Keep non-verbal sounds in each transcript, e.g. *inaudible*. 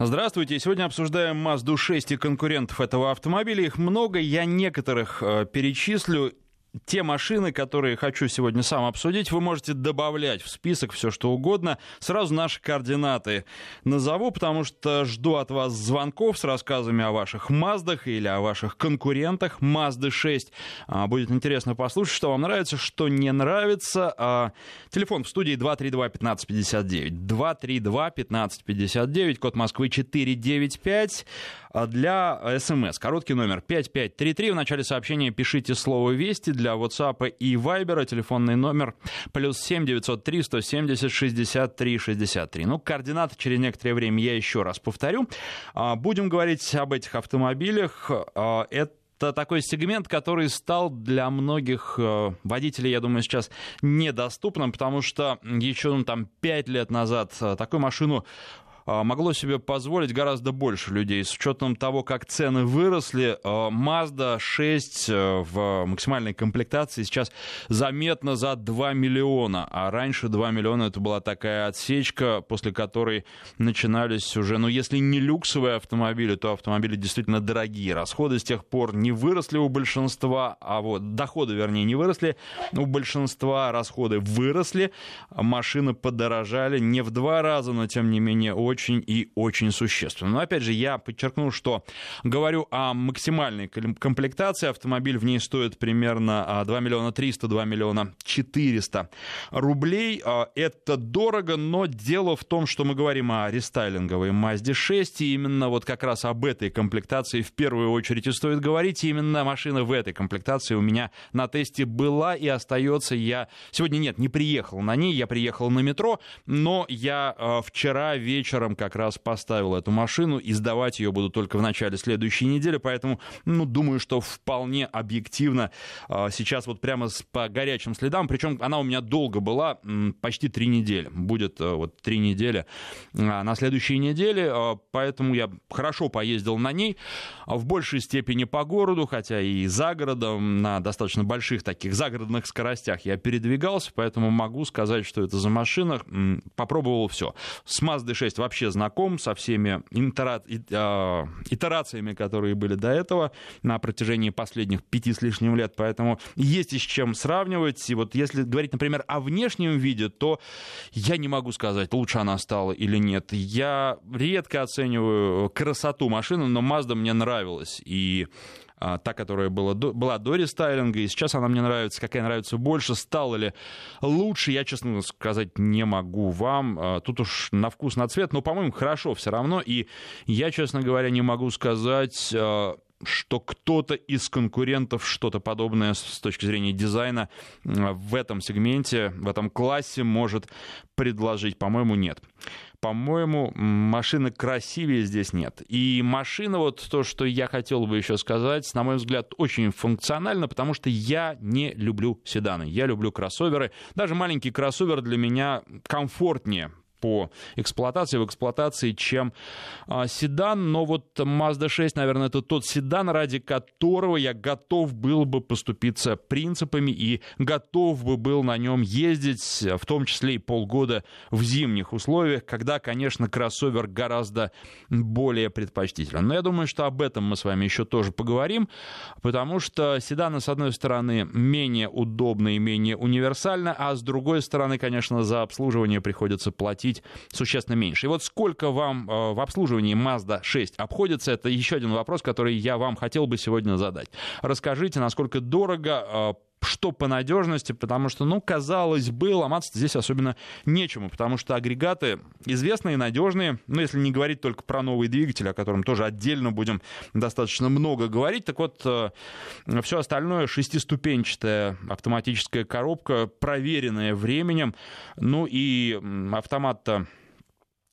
Здравствуйте. Сегодня обсуждаем Mazda 6 и конкурентов этого автомобиля. Их много. Я некоторых э, перечислю те машины, которые хочу сегодня сам обсудить, вы можете добавлять в список все, что угодно. Сразу наши координаты назову, потому что жду от вас звонков с рассказами о ваших Маздах или о ваших конкурентах Mazda 6. А, будет интересно послушать, что вам нравится, что не нравится. А, телефон в студии 232-1559. 232-1559, код Москвы 495. А для СМС короткий номер 5533. В начале сообщения пишите слово «Вести» для WhatsApp и Viber. Телефонный номер плюс 7 903 170 63 63. Ну, координаты через некоторое время я еще раз повторю. А, будем говорить об этих автомобилях. А, это это такой сегмент, который стал для многих э, водителей, я думаю, сейчас недоступным, потому что еще ну, там 5 лет назад э, такую машину могло себе позволить гораздо больше людей. С учетом того, как цены выросли, а, Mazda 6 э, в максимальной комплектации сейчас заметно за 2 миллиона, а раньше 2 миллиона это была такая отсечка, после которой начинались уже, ну если не люксовые автомобили, то автомобили действительно дорогие. Расходы с тех пор не выросли у большинства, а вот доходы, вернее, не выросли, у большинства расходы выросли, машины подорожали не в два раза, но тем не менее очень очень и очень существенно. Но опять же, я подчеркну, что говорю о максимальной комплектации. Автомобиль в ней стоит примерно 2 а, миллиона 300, 2 миллиона 400 рублей. А, это дорого, но дело в том, что мы говорим о рестайлинговой Mazda 6, и именно вот как раз об этой комплектации в первую очередь и стоит говорить. И именно машина в этой комплектации у меня на тесте была и остается. Я сегодня нет, не приехал на ней, я приехал на метро, но я а, вчера вечером вечером как раз поставил эту машину, и сдавать ее буду только в начале следующей недели, поэтому, ну, думаю, что вполне объективно а, сейчас вот прямо по горячим следам, причем она у меня долго была, почти три недели, будет э, вот три недели а, на следующей неделе, а, поэтому я хорошо поездил на ней, в большей степени по городу, хотя и за городом, на достаточно больших таких загородных скоростях я передвигался, поэтому могу сказать, что это за машина, попробовал все. С Mazda 6 вообще вообще знаком со всеми а, итерациями, которые были до этого на протяжении последних пяти с лишним лет, поэтому есть и с чем сравнивать. И вот если говорить, например, о внешнем виде, то я не могу сказать, лучше она стала или нет. Я редко оцениваю красоту машины, но Mazda мне нравилась. И та, которая была до, была до рестайлинга, и сейчас она мне нравится, какая нравится больше, стала ли лучше, я, честно сказать, не могу вам. А, тут уж на вкус, на цвет, но, по-моему, хорошо все равно, и я, честно говоря, не могу сказать а, что кто-то из конкурентов что-то подобное с точки зрения дизайна в этом сегменте, в этом классе может предложить. По-моему, нет по-моему, машины красивее здесь нет. И машина, вот то, что я хотел бы еще сказать, на мой взгляд, очень функциональна, потому что я не люблю седаны. Я люблю кроссоверы. Даже маленький кроссовер для меня комфортнее по эксплуатации, в эксплуатации, чем а, седан. Но вот Mazda 6, наверное, это тот седан, ради которого я готов был бы поступиться принципами и готов бы был на нем ездить, в том числе и полгода в зимних условиях, когда, конечно, кроссовер гораздо более предпочтителен. Но я думаю, что об этом мы с вами еще тоже поговорим, потому что седаны, с одной стороны, менее удобны и менее универсальны, а с другой стороны, конечно, за обслуживание приходится платить платить существенно меньше. И вот сколько вам э, в обслуживании Mazda 6 обходится, это еще один вопрос, который я вам хотел бы сегодня задать. Расскажите, насколько дорого э, что по надежности, потому что, ну, казалось бы, ломаться здесь особенно нечему, потому что агрегаты известные, надежные, ну, если не говорить только про новый двигатель, о котором тоже отдельно будем достаточно много говорить, так вот, э, все остальное шестиступенчатая автоматическая коробка, проверенная временем, ну и автомат-то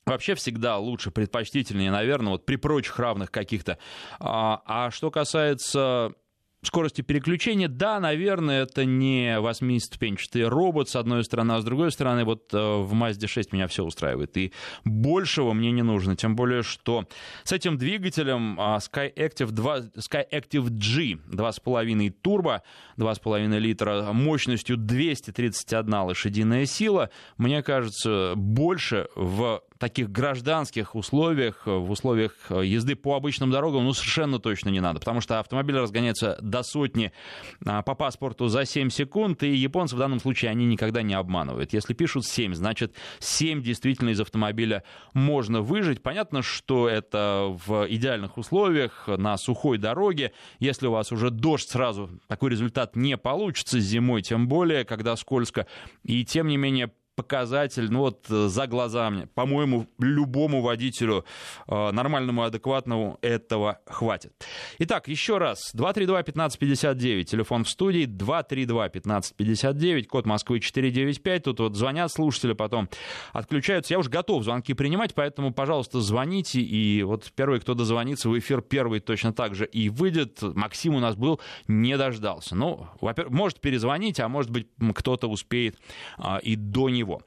вообще всегда лучше, предпочтительнее, наверное, вот при прочих равных каких-то. А, а что касается скорости переключения, да, наверное, это не восьмиступенчатый робот, с одной стороны, а с другой стороны, вот э, в Mazda 6 меня все устраивает, и большего мне не нужно, тем более, что с этим двигателем а, Skyactiv, 2, Skyactiv G 2,5 турбо, 2,5 литра, мощностью 231 лошадиная сила, мне кажется, больше в таких гражданских условиях, в условиях езды по обычным дорогам, ну, совершенно точно не надо, потому что автомобиль разгоняется до сотни по паспорту за 7 секунд, и японцы в данном случае, они никогда не обманывают. Если пишут 7, значит 7 действительно из автомобиля можно выжить. Понятно, что это в идеальных условиях, на сухой дороге. Если у вас уже дождь, сразу такой результат не получится зимой, тем более, когда скользко. И тем не менее, показатель, ну вот э, за глазами, по-моему, любому водителю э, нормальному, адекватному этого хватит. Итак, еще раз, 232-1559, телефон в студии, 232-1559, код Москвы 495, тут вот звонят слушатели, потом отключаются. Я уже готов звонки принимать, поэтому, пожалуйста, звоните, и вот первый, кто дозвонится в эфир, первый точно так же и выйдет. Максим у нас был, не дождался. Ну, во-первых, может перезвонить, а может быть, кто-то успеет а, и до него него.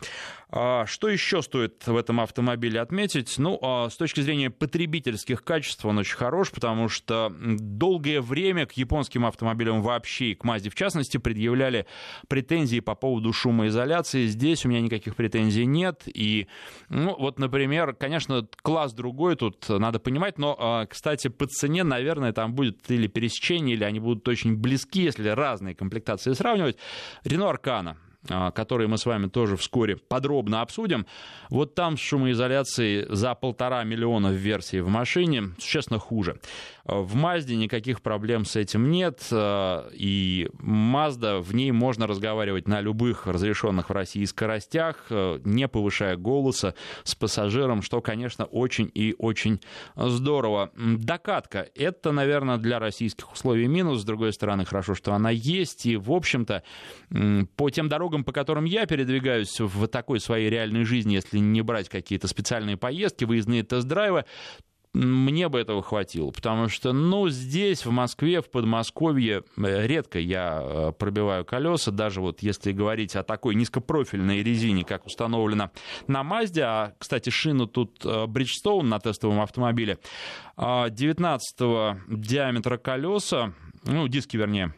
А, что еще стоит в этом автомобиле отметить? Ну, а, с точки зрения потребительских качеств он очень хорош, потому что долгое время к японским автомобилям вообще и к Мазде в частности предъявляли претензии по поводу шумоизоляции. Здесь у меня никаких претензий нет. И, ну, вот, например, конечно, класс другой тут надо понимать, но, а, кстати, по цене, наверное, там будет или пересечение, или они будут очень близки, если разные комплектации сравнивать. Рено Аркана которые мы с вами тоже вскоре подробно обсудим. Вот там с шумоизоляцией за полтора миллиона в версии в машине существенно хуже. В Мазде никаких проблем с этим нет, а, и Мазда, в ней можно разговаривать на любых разрешенных в России скоростях, а, не повышая голоса с пассажиром, что, конечно, очень и очень здорово. Докатка — это, наверное, для российских условий минус, с другой стороны, хорошо, что она есть, и, в общем-то, по тем дорогам, дорогам, по которым я передвигаюсь в такой своей реальной жизни, если не брать какие-то специальные поездки, выездные тест-драйвы, мне бы этого хватило, потому что, ну, здесь, в Москве, в Подмосковье, э, редко я э, пробиваю колеса, даже вот если говорить о такой низкопрофильной резине, как установлена на Мазде, а, кстати, шину тут э, Bridgestone на тестовом автомобиле, 19 а, диаметра колеса, ну, диски, вернее,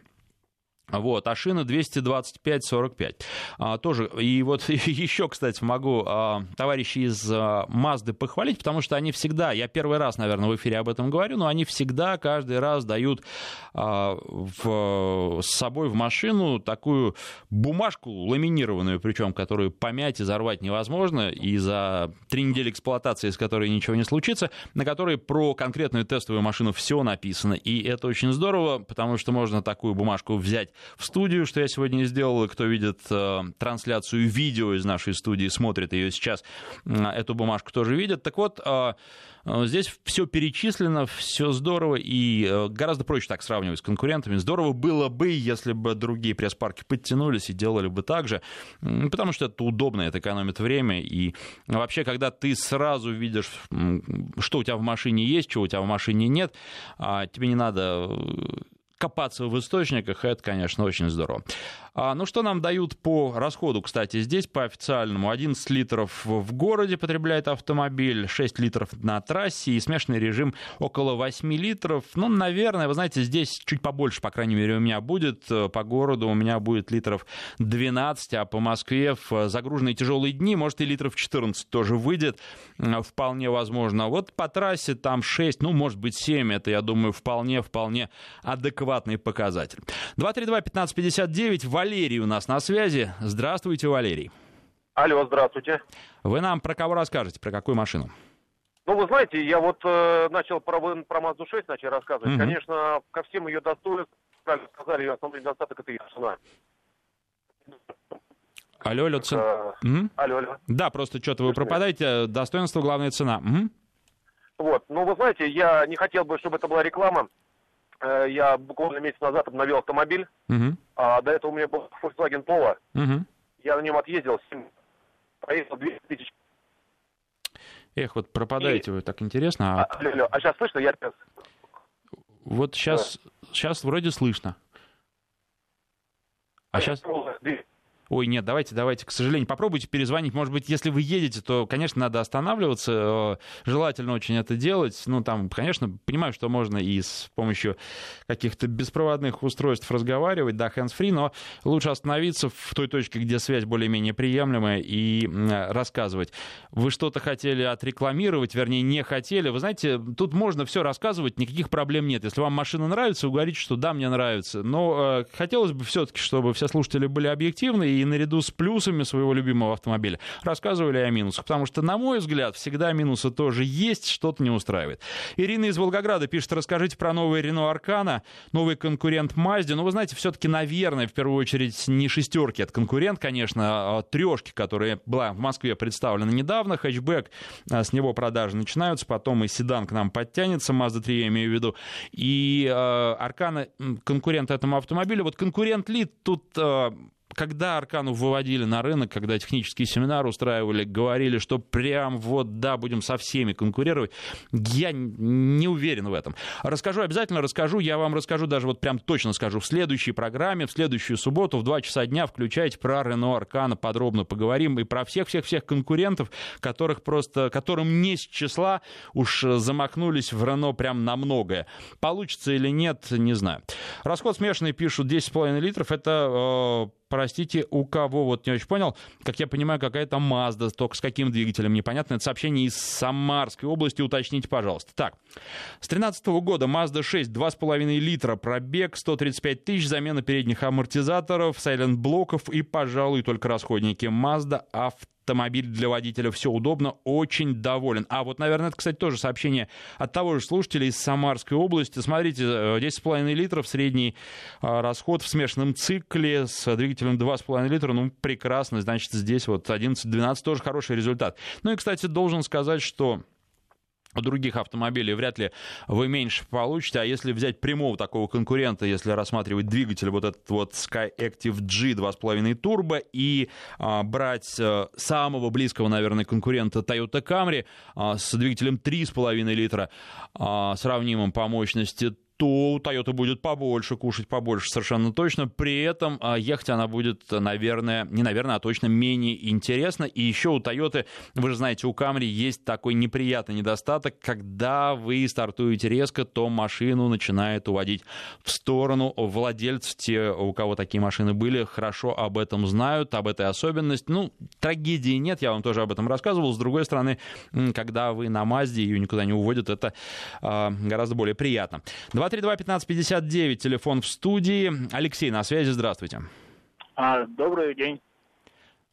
вот, а шина 225-45. А, тоже. И вот *laughs* еще, кстати, могу а, товарищи из а, Мазды похвалить, потому что они всегда, я первый раз, наверное, в эфире об этом говорю, но они всегда каждый раз дают а, в, с собой в машину такую бумажку ламинированную, причем, которую помять и зарвать невозможно, и за три недели эксплуатации, с которой ничего не случится, на которой про конкретную тестовую машину все написано. И это очень здорово, потому что можно такую бумажку взять в студию, что я сегодня сделал. И кто видит э, трансляцию видео из нашей студии, смотрит ее сейчас, эту бумажку тоже видят. Так вот, э, э, здесь все перечислено, все здорово и гораздо проще так сравнивать с конкурентами. Здорово было бы, если бы другие пресс-парки подтянулись и делали бы так же, потому что это удобно, это экономит время. И вообще, когда ты сразу видишь, что у тебя в машине есть, чего у тебя в машине нет, а тебе не надо копаться в источниках, это, конечно, очень здорово. А, ну, что нам дают по расходу, кстати, здесь по официальному? 11 литров в городе потребляет автомобиль, 6 литров на трассе и смешанный режим около 8 литров. Ну, наверное, вы знаете, здесь чуть побольше, по крайней мере, у меня будет. По городу у меня будет литров 12, а по Москве в загруженные тяжелые дни, может, и литров 14 тоже выйдет. Вполне возможно. Вот по трассе там 6, ну, может быть, 7. Это, я думаю, вполне-вполне адекватный показатель. 232-1559. Валерий у нас на связи. Здравствуйте, Валерий. Алло, здравствуйте. Вы нам про кого расскажете, про какую машину? Ну, вы знаете, я вот э, начал про, про Mazda 6 начал рассказывать. Угу. Конечно, ко всем ее достоинствам, как сказали, ее основной недостаток это ее цена. Алло, алло, цена. Э, угу. Алло, алло. Да, просто что-то вы пропадаете. Достоинство, главная цена. Угу. Вот, ну, вы знаете, я не хотел бы, чтобы это была реклама. Э, я буквально месяц назад обновил автомобиль. Угу. А до этого у меня был Volkswagen Polo. Угу. Я на нем отъездил 7, проехал 200 тысяч. Эх, вот пропадаете И... вы, так интересно. А... А, алло, а сейчас слышно? Я... Вот сейчас, да. сейчас вроде слышно. А сейчас... ой, нет, давайте, давайте, к сожалению, попробуйте перезвонить. Может быть, если вы едете, то, конечно, надо останавливаться. Э, желательно очень это делать. Ну, там, конечно, понимаю, что можно и с помощью каких-то беспроводных устройств разговаривать, да, hands-free, но лучше остановиться в той точке, где связь более-менее приемлемая, и рассказывать. Вы что-то хотели отрекламировать, вернее, не хотели. Вы знаете, тут можно все рассказывать, никаких проблем нет. Если вам машина нравится, вы что да, мне нравится. Но э, хотелось бы все-таки, чтобы все слушатели были объективны и наряду с плюсами своего любимого автомобиля рассказывали о минусах. Потому что, на мой взгляд, всегда минусы тоже есть, что-то не устраивает. Ирина из Волгограда пишет, расскажите про новый Renault Аркана, новый конкурент Мазде. Ну, вы знаете, все-таки, наверное, в первую очередь не шестерки, это конкурент, конечно, а трешки, которая была в Москве представлена недавно, хэтчбэк, а, с него продажи начинаются, потом и седан к нам подтянется, Mazda 3 я имею в виду, и э, Аркана конкурент этому автомобилю. Вот конкурент ли тут э, когда Аркану выводили на рынок, когда технические семинары устраивали, говорили, что прям вот, да, будем со всеми конкурировать, я не уверен в этом. Расскажу, обязательно расскажу, я вам расскажу, даже вот прям точно скажу, в следующей программе, в следующую субботу в 2 часа дня включайте про Рено Аркана, подробно поговорим и про всех-всех-всех конкурентов, которых просто, которым не с числа уж замахнулись в Рено прям на многое. Получится или нет, не знаю. Расход смешанный, пишут, 10,5 литров, это э, простите, у кого, вот не очень понял, как я понимаю, какая-то Mazda, только с каким двигателем, непонятно. Это сообщение из Самарской области, уточните, пожалуйста. Так, с 2013 года Mazda 6, 2,5 литра, пробег, 135 тысяч, замена передних амортизаторов, сайлент-блоков и, пожалуй, только расходники. Mazda Авто автомобиль для водителя, все удобно, очень доволен. А вот, наверное, это, кстати, тоже сообщение от того же слушателя из Самарской области. Смотрите, 10,5 э, литров средний э, расход в смешанном цикле с двигателем 2,5 литра, ну, прекрасно, значит, здесь вот 11-12 тоже хороший результат. Ну и, кстати, должен сказать, что других автомобилей вряд ли вы меньше получите, а если взять прямого такого конкурента, если рассматривать двигатель вот этот вот Sky Active G 2.5 турбо и а, брать а, самого близкого, наверное, конкурента Toyota Camry а, с двигателем 3,5 литра, а, сравнимым по мощности, то у Toyota будет побольше, кушать побольше совершенно точно. При этом а, ехать она будет, наверное, не наверное, а точно менее интересно. И еще у Toyota, вы же знаете, у Camry есть такой неприятный недостаток, когда вы стартуете резко, то машину начинает уводить в сторону. Владельцы, те, у кого такие машины были, хорошо об этом знают, об этой особенности. Ну, трагедии нет, я вам тоже об этом рассказывал. С другой стороны, когда вы на Мазде, ее никуда не уводят, это э, гораздо более приятно. 232-1559, телефон в студии. Алексей, на связи, здравствуйте. А, добрый день.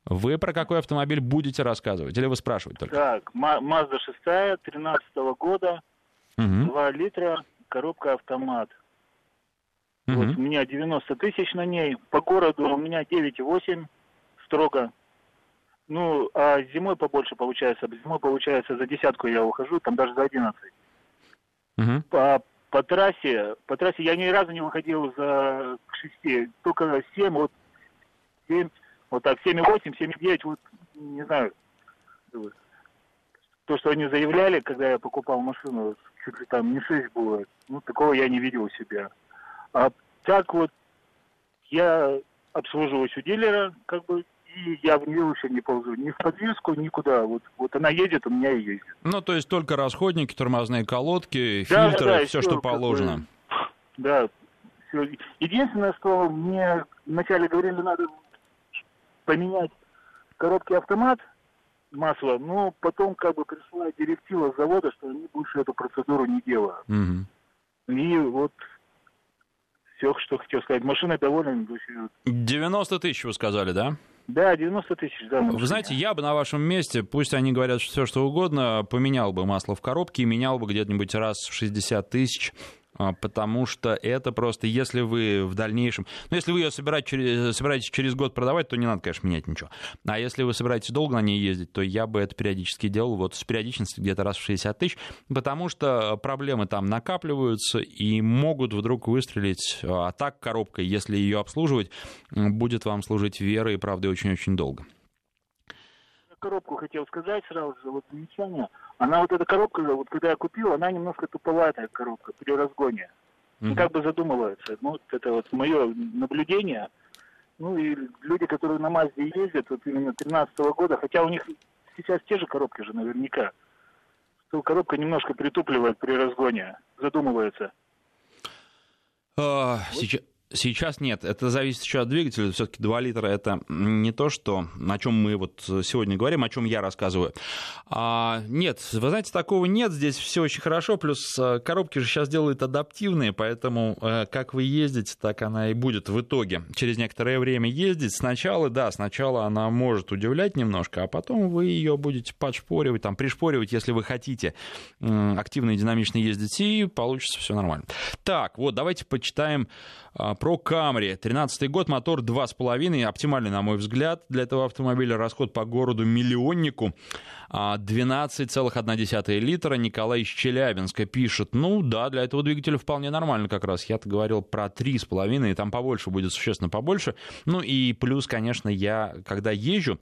Вы про какой автомобиль будете рассказывать? Или вы спрашиваете только? Так, Mazda 6 13 года, угу. 2 литра, коробка автомат. Угу. Вот у меня 90 тысяч на ней. По городу у меня 9,8 строго. Ну, а зимой побольше получается. Зимой получается за десятку я ухожу, там даже за 11. Угу. По по трассе, по трассе я ни разу не выходил за к шести, только семь, вот семь, вот так, семь и восемь, семь и девять, вот не знаю. То, что они заявляли, когда я покупал машину, чуть ли там не шесть было, ну, такого я не видел у себя. А так вот, я обслуживаюсь у дилера, как бы и я в нее вообще не ползу. Ни в подвеску, никуда. Вот, вот она едет, у меня и ездит. Ну, то есть только расходники, тормозные колодки, да, фильтры, да, да, все, что положено. Бы, да, все. Единственное, что мне вначале говорили, надо поменять коробки автомат, масло, но потом как бы пришла директива завода, что они больше эту процедуру не делают. Угу. И вот все, что хотел сказать. Машина довольна. 90 тысяч вы сказали, да? Да, 90 тысяч, да. Вы знаете, я бы на вашем месте, пусть они говорят все, что угодно, поменял бы масло в коробке и менял бы где-нибудь раз в 60 тысяч потому что это просто, если вы в дальнейшем, ну, если вы ее собираете, собираетесь через год продавать, то не надо, конечно, менять ничего. А если вы собираетесь долго на ней ездить, то я бы это периодически делал, вот с периодичностью где-то раз в 60 тысяч, потому что проблемы там накапливаются и могут вдруг выстрелить, а так коробкой, если ее обслуживать, будет вам служить верой и правдой очень-очень долго коробку хотел сказать сразу же, вот замечание. Она вот эта коробка, вот когда я купил, она немножко туповатая коробка при разгоне. Mm-hmm. Ну, как бы задумывается. Ну, вот это вот мое наблюдение. Ну и люди, которые на Мазде ездят, вот именно 13 -го года, хотя у них сейчас те же коробки же наверняка, то коробка немножко притупливает при разгоне, задумывается. А, сейчас, Сейчас нет, это зависит еще от двигателя. Все-таки 2 литра это не то, что, о чем мы вот сегодня говорим, о чем я рассказываю. А, нет, вы знаете, такого нет. Здесь все очень хорошо. Плюс э, коробки же сейчас делают адаптивные, поэтому э, как вы ездите, так она и будет в итоге. Через некоторое время ездить. Сначала, да, сначала она может удивлять немножко, а потом вы ее будете подшпоривать, там, пришпоривать, если вы хотите активно и динамично ездить, и получится все нормально. Так, вот, давайте почитаем про Camry. 13 год, мотор 2,5. Оптимальный, на мой взгляд, для этого автомобиля. Расход по городу-миллионнику 12,1 а, литра. Николай из Челябинска пишет. Ну да, для этого двигателя вполне нормально как раз. Я-то говорил про 3,5, и там побольше будет, существенно побольше. Ну и плюс, конечно, я, когда езжу,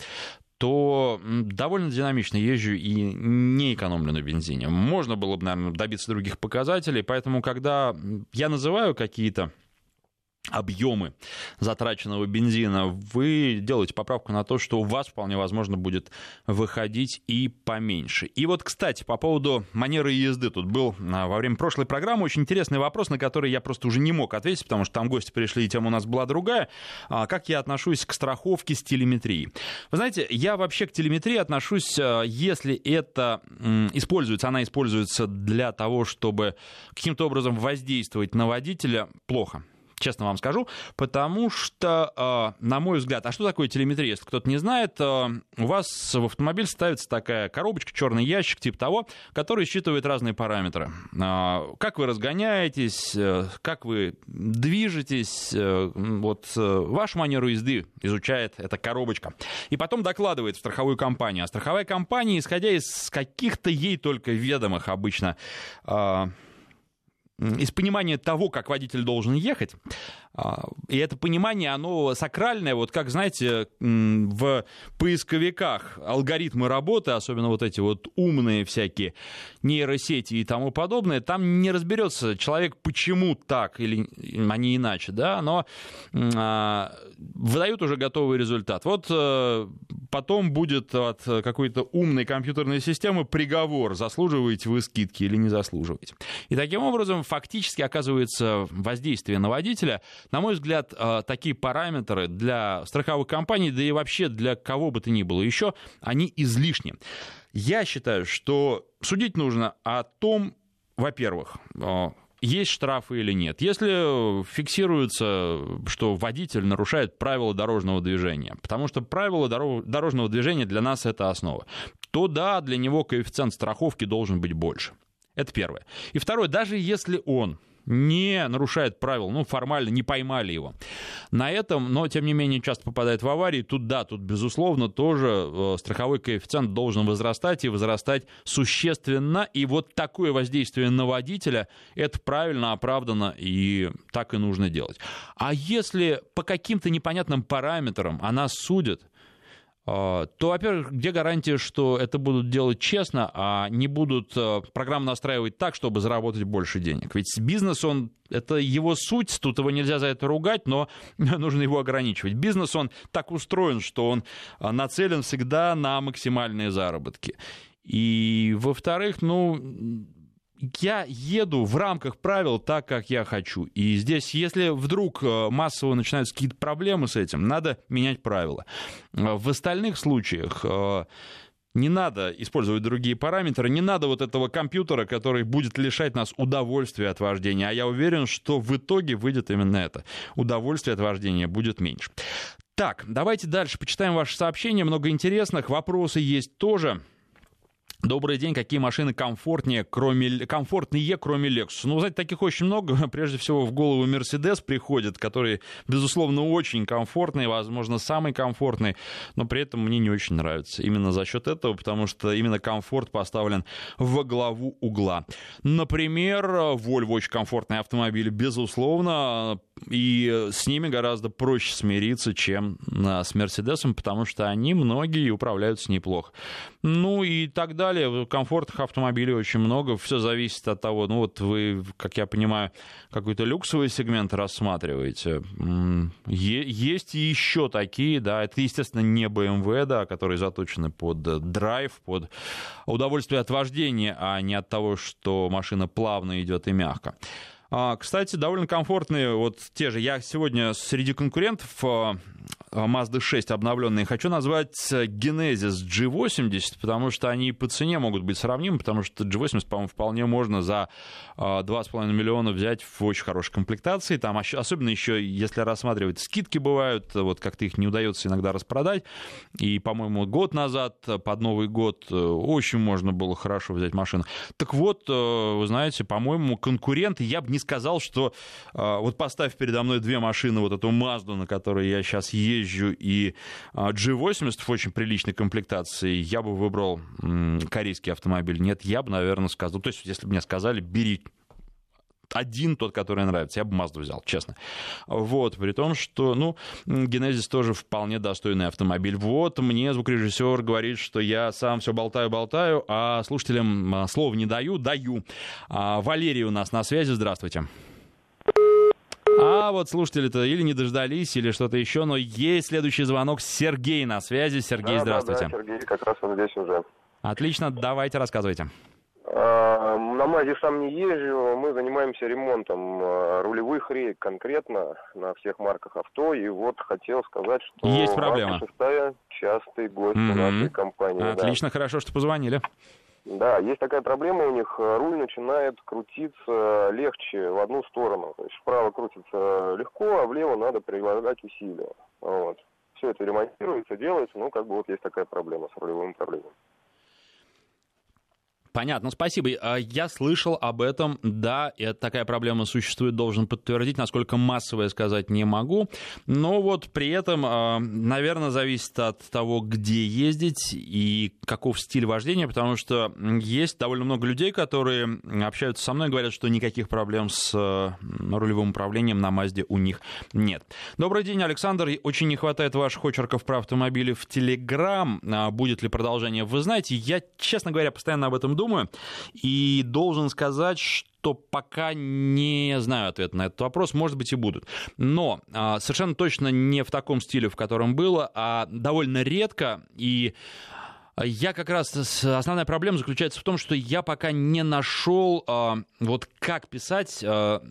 то довольно динамично езжу и не экономлю на бензине. Можно было бы, наверное, добиться других показателей, поэтому когда я называю какие-то объемы затраченного бензина, вы делаете поправку на то, что у вас вполне возможно будет выходить и поменьше. И вот, кстати, по поводу манеры езды. Тут был а, во время прошлой программы очень интересный вопрос, на который я просто уже не мог ответить, потому что там гости пришли, и тема у нас была другая. А, как я отношусь к страховке с телеметрией? Вы знаете, я вообще к телеметрии отношусь, а, если это используется, она используется для того, чтобы каким-то образом воздействовать на водителя, плохо честно вам скажу, потому что, а, на мой взгляд, а что такое телеметрия, если кто-то не знает, а, у вас в автомобиль ставится такая коробочка, черный ящик, типа того, который считывает разные параметры. А, как вы разгоняетесь, э, как вы движетесь, э, вот э, вашу манеру езды изучает эта коробочка. И потом докладывает в страховую компанию. А страховая компания, исходя из каких-то ей только ведомых обычно из понимания того, как водитель должен ехать, и это понимание, оно сакральное, вот как, знаете, в поисковиках алгоритмы работы, особенно вот эти вот умные всякие нейросети и тому подобное, там не разберется человек, почему так или а не иначе, да, но а, выдают уже готовый результат. Вот а, потом будет от какой-то умной компьютерной системы приговор, заслуживаете вы скидки или не заслуживаете. И таким образом фактически оказывается воздействие на водителя на мой взгляд, э, такие параметры для страховых компаний, да и вообще для кого бы то ни было еще, они излишни. Я считаю, что судить нужно о том, во-первых, э, есть штрафы или нет. Если фиксируется, что водитель нарушает правила дорожного движения, потому что правила дорожного движения для нас это основа, то да, для него коэффициент страховки должен быть больше. Это первое. И второе, даже если он не нарушает правил, ну, формально не поймали его. На этом, но, тем не менее, часто попадает в аварии. Тут, да, тут, безусловно, тоже э, страховой коэффициент должен возрастать и возрастать существенно. И вот такое воздействие на водителя, это правильно, оправдано, и так и нужно делать. А если по каким-то непонятным параметрам она судит, то, во-первых, где гарантия, что это будут делать честно, а не будут э, программу настраивать так, чтобы заработать больше денег? Ведь бизнес, он, это его суть, тут его нельзя за это ругать, но *laughs* нужно его ограничивать. Бизнес, он так устроен, что он э, нацелен всегда на максимальные заработки. И, во-вторых, ну, я еду в рамках правил так, как я хочу. И здесь, если вдруг э, массово начинаются какие-то проблемы с этим, надо менять правила. Э, в остальных случаях э, не надо использовать другие параметры, не надо вот этого компьютера, который будет лишать нас удовольствия от вождения. А я уверен, что в итоге выйдет именно это. Удовольствие от вождения будет меньше. Так, давайте дальше почитаем ваши сообщения. Много интересных. Вопросы есть тоже. Добрый день. Какие машины комфортнее, кроме, комфортнее, кроме Lexus? Ну, знаете, таких очень много. *laughs* Прежде всего в голову Mercedes приходит, который, безусловно, очень комфортный, возможно, самый комфортный, но при этом мне не очень нравится. Именно за счет этого, потому что именно комфорт поставлен во главу угла. Например, Volvo очень комфортный автомобиль, безусловно, и с ними гораздо проще смириться, чем с Мерседесом, потому что они многие управляются неплохо. Ну и тогда сказали, комфортных автомобилей очень много. Все зависит от того, ну вот вы, как я понимаю, какой-то люксовый сегмент рассматриваете. Есть еще такие, да, это, естественно, не BMW, да, которые заточены под драйв, под удовольствие от вождения, а не от того, что машина плавно идет и мягко. А, кстати, довольно комфортные вот те же. Я сегодня среди конкурентов а, Mazda 6 обновленные хочу назвать Genesis G80, потому что они по цене могут быть сравнимы, потому что G80, по-моему, вполне можно за 2,5 а, миллиона взять в очень хорошей комплектации. Там особенно еще, если рассматривать, скидки бывают, вот как-то их не удается иногда распродать. И, по-моему, год назад, под Новый год, э, очень можно было хорошо взять машину. Так вот, э, вы знаете, по-моему, конкуренты, я бы не сказал, что э, вот поставь передо мной две машины, вот эту Mazda, на которой я сейчас езжу, и G80 в очень приличной комплектации, я бы выбрал корейский автомобиль. Нет, я бы, наверное, сказал, то есть, если бы мне сказали, бери один тот, который нравится. Я бы Mazda взял, честно. Вот, при том, что, ну, Genesis тоже вполне достойный автомобиль. Вот, мне звукорежиссер говорит, что я сам все болтаю-болтаю, а слушателям слова не даю, даю. А, Валерий у нас на связи, здравствуйте. А вот слушатели-то или не дождались, или что-то еще, но есть следующий звонок. Сергей на связи. Сергей, да, здравствуйте. Да, да, Сергей, как раз он здесь уже. Отлично, давайте рассказывайте. А, на МАЗе сам не езжу, мы занимаемся ремонтом а, рулевых рейк конкретно на всех марках авто, и вот хотел сказать, что Есть проблема. шестая частый гость mm-hmm. нашей компании. Отлично, да. хорошо, что позвонили. Да, есть такая проблема у них, руль начинает крутиться легче в одну сторону, то есть вправо крутится легко, а влево надо прилагать усилия. Вот. Все это ремонтируется, делается, ну как бы вот есть такая проблема с рулевым управлением. Понятно, спасибо. А, я слышал об этом, да, такая проблема существует, должен подтвердить, насколько массовая сказать не могу. Но вот при этом, а, наверное, зависит от того, где ездить и каков стиль вождения, потому что есть довольно много людей, которые общаются со мной и говорят, что никаких проблем с а, рулевым управлением на Мазде у них нет. Добрый день, Александр. Очень не хватает ваших очерков про автомобили в Телеграм. Будет ли продолжение? Вы знаете, я, честно говоря, постоянно об этом думаю думаю. И должен сказать, что пока не знаю ответ на этот вопрос, может быть и будут. Но а, совершенно точно не в таком стиле, в котором было, а довольно редко и я как раз основная проблема заключается в том, что я пока не нашел а, вот как писать а,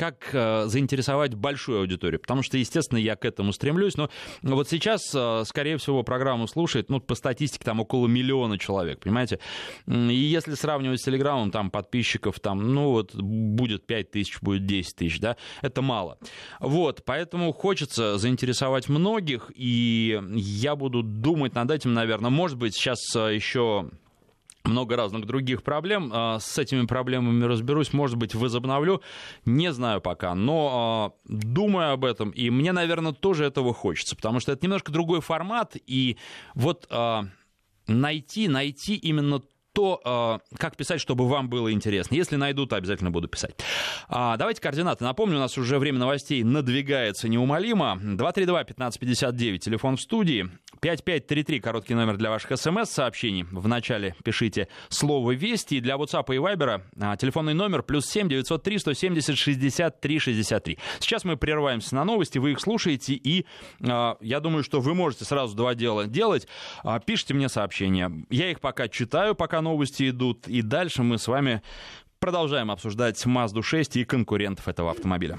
как э, заинтересовать большую аудиторию. Потому что, естественно, я к этому стремлюсь. Но вот сейчас, э, скорее всего, программу слушает, ну, по статистике, там около миллиона человек, понимаете? И если сравнивать с Телеграмом, там подписчиков, там, ну, вот будет 5 тысяч, будет 10 тысяч, да, это мало. Вот, поэтому хочется заинтересовать многих, и я буду думать над этим, наверное. Может быть, сейчас э, еще много разных других проблем. А, с этими проблемами разберусь, может быть, возобновлю. Не знаю пока, но а, думаю об этом. И мне, наверное, тоже этого хочется, потому что это немножко другой формат. И вот а, найти, найти именно то, э, как писать, чтобы вам было интересно. Если найду, то обязательно буду писать. А, давайте координаты. Напомню, у нас уже время новостей надвигается неумолимо. 232-1559, телефон в студии. 5533, короткий номер для ваших смс-сообщений. Вначале пишите слово «Вести». И для WhatsApp и Viber а, телефонный номер плюс 7 903 170 63 63. Сейчас мы прерываемся на новости, вы их слушаете, и э, я думаю, что вы можете сразу два дела делать. Пишите мне сообщения. Я их пока читаю, пока новости идут. И дальше мы с вами продолжаем обсуждать Mazda 6 и конкурентов этого автомобиля.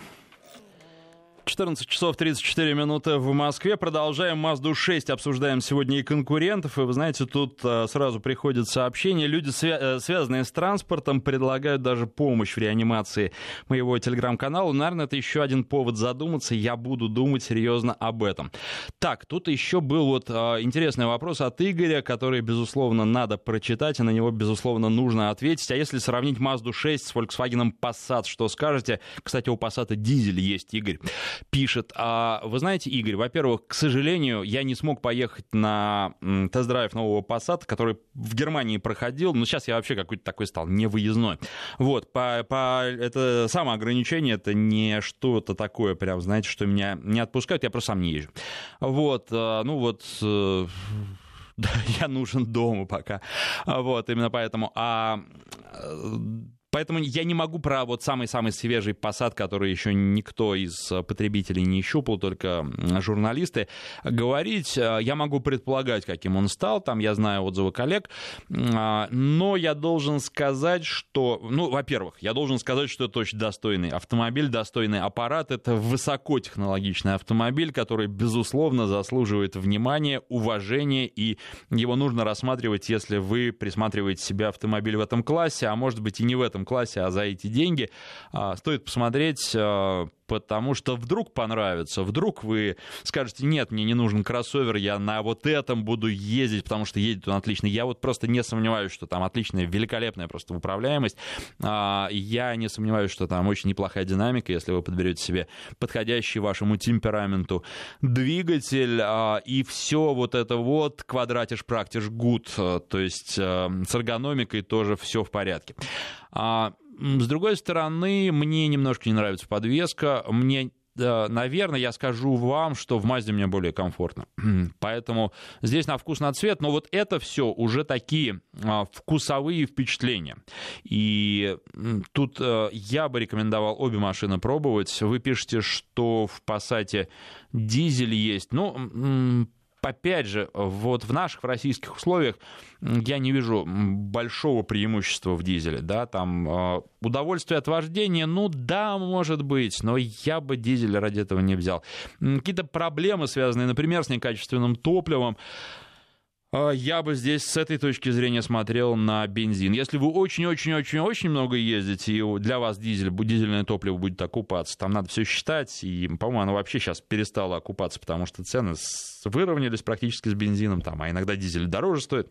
14 часов 34 минуты в Москве. Продолжаем Mazda 6. Обсуждаем сегодня и конкурентов. И вы знаете, тут э, сразу приходит сообщение. Люди, свя- э, связанные с транспортом, предлагают даже помощь в реанимации моего телеграм-канала. Наверное, это еще один повод задуматься. Я буду думать серьезно об этом. Так, тут еще был вот э, интересный вопрос от Игоря, который, безусловно, надо прочитать, и на него, безусловно, нужно ответить. А если сравнить Mazda 6 с Volkswagen Passat, что скажете? Кстати, у Passat дизель есть, Игорь пишет. А вы знаете, Игорь, во-первых, к сожалению, я не смог поехать на тест-драйв нового Passat, который в Германии проходил. Но сейчас я вообще какой-то такой стал невыездной. Вот, по, по, это самоограничение, это не что-то такое, прям, знаете, что меня не отпускают, я просто сам не езжу. Вот, а, ну вот э, *laughs* я нужен дома пока. Вот, именно поэтому. А Поэтому я не могу про вот самый-самый свежий посад, который еще никто из э, потребителей не щупал, только журналисты, говорить. Э, я могу предполагать, каким он стал, там я знаю отзывы коллег, а, но я должен сказать, что, ну, во-первых, я должен сказать, что это очень достойный автомобиль, достойный аппарат, это высокотехнологичный автомобиль, который, безусловно, заслуживает внимания, уважения, и его нужно рассматривать, если вы присматриваете себе автомобиль в этом классе, а может быть и не в этом классе, а за эти деньги. А, стоит посмотреть а, потому что вдруг понравится, вдруг вы скажете, нет, мне не нужен кроссовер, я на вот этом буду ездить, потому что едет он отлично. Я вот просто не сомневаюсь, что там отличная, великолепная просто управляемость. А, я не сомневаюсь, что там очень неплохая динамика, если вы подберете себе подходящий вашему темпераменту двигатель, и все вот это вот квадратиш практиш гуд, то есть с эргономикой тоже все в порядке. С другой стороны, мне немножко не нравится подвеска. Мне наверное, я скажу вам, что в Мазде мне более комфортно. *clears throat* Поэтому здесь на вкус, на цвет, но вот это все уже такие а, вкусовые впечатления. И тут а, я бы рекомендовал обе машины пробовать. Вы пишете, что в Passat дизель есть. Ну, опять же, вот в наших в российских условиях я не вижу большого преимущества в дизеле, да, там э, удовольствие от вождения, ну да, может быть, но я бы дизель ради этого не взял. Какие-то проблемы, связанные, например, с некачественным топливом, а, я бы здесь с этой точки зрения смотрел на бензин. Если вы очень-очень-очень-очень много ездите, и для вас дизель, дизельное топливо будет окупаться, там надо все считать, и, по-моему, оно вообще сейчас перестало окупаться, потому что цены выровнялись практически с бензином, там, а иногда дизель дороже стоит.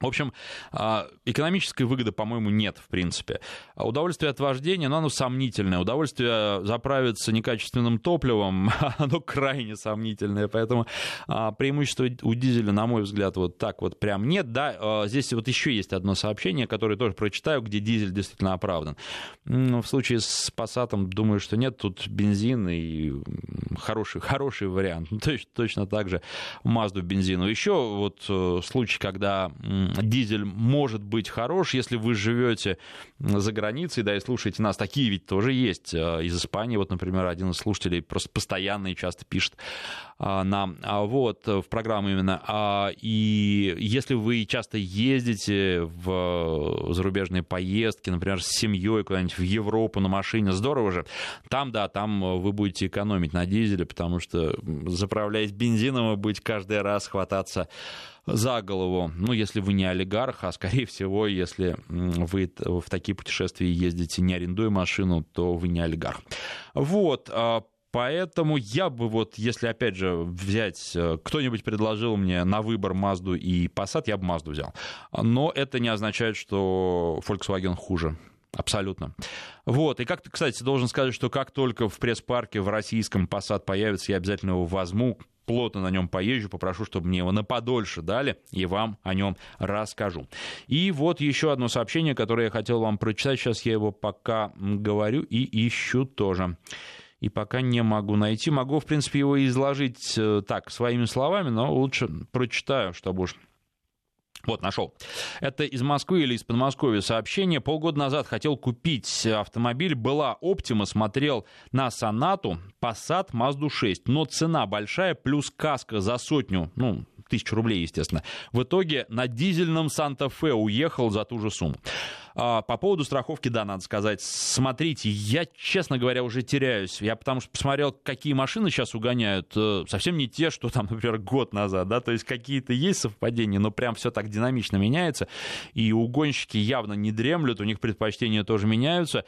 В общем, а, экономической выгоды, по-моему, нет, в принципе. А удовольствие от вождения, ну, оно сомнительное. Удовольствие заправиться некачественным топливом, *laughs* оно крайне сомнительное. Поэтому а, преимущества у дизеля, на мой взгляд, вот так вот прям нет. Да, здесь вот еще есть одно сообщение, которое тоже прочитаю, где дизель действительно оправдан. Но в случае с Passat, думаю, что нет. Тут бензин и хороший, хороший вариант. *laughs* Точно, точно так же Mazda бензину. Еще вот э, случай, когда дизель может быть хорош, если вы живете за границей, да, и слушаете нас. Такие ведь тоже есть. Э, из Испании, вот, например, один из слушателей просто постоянно и часто пишет а, нам, а вот, в программу именно. А, и если вы часто ездите в зарубежные поездки, например, с семьей куда-нибудь в Европу на машине, здорово же. Там, да, там вы будете экономить на дизеле, потому что заправляясь бензином, вы будете каждый раз хвататься за голову. Ну, если вы не олигарх, а скорее всего, если вы в такие путешествия ездите, не арендуя машину, то вы не олигарх. Вот, а, Поэтому я бы вот, если опять же взять, э, кто-нибудь предложил мне на выбор Мазду и Passat, я бы Мазду взял. Но это не означает, что Volkswagen хуже. Абсолютно. Вот, и как, кстати, должен сказать, что как только в пресс-парке в российском Passat появится, я обязательно его возьму, плотно на нем поезжу, попрошу, чтобы мне его на подольше дали, и вам о нем расскажу. И вот еще одно сообщение, которое я хотел вам прочитать, сейчас я его пока говорю и ищу тоже. И пока не могу найти. Могу, в принципе, его изложить э, так, своими словами, но лучше прочитаю, чтобы уж вот, нашел. Это из Москвы или из Подмосковья сообщение. Полгода назад хотел купить автомобиль. Была Optima, смотрел на Сонату, Passat, Mazda 6. Но цена большая, плюс каска за сотню, ну, тысячу рублей, естественно. В итоге на дизельном Санта-Фе уехал за ту же сумму. А, по поводу страховки, да, надо сказать. Смотрите, я, честно говоря, уже теряюсь. Я потому что посмотрел, какие машины сейчас угоняют. Э, совсем не те, что там, *laughs* например, год назад, да, то есть какие-то есть совпадения, но прям все так динамично меняется. И угонщики явно не дремлют, у них предпочтения тоже меняются.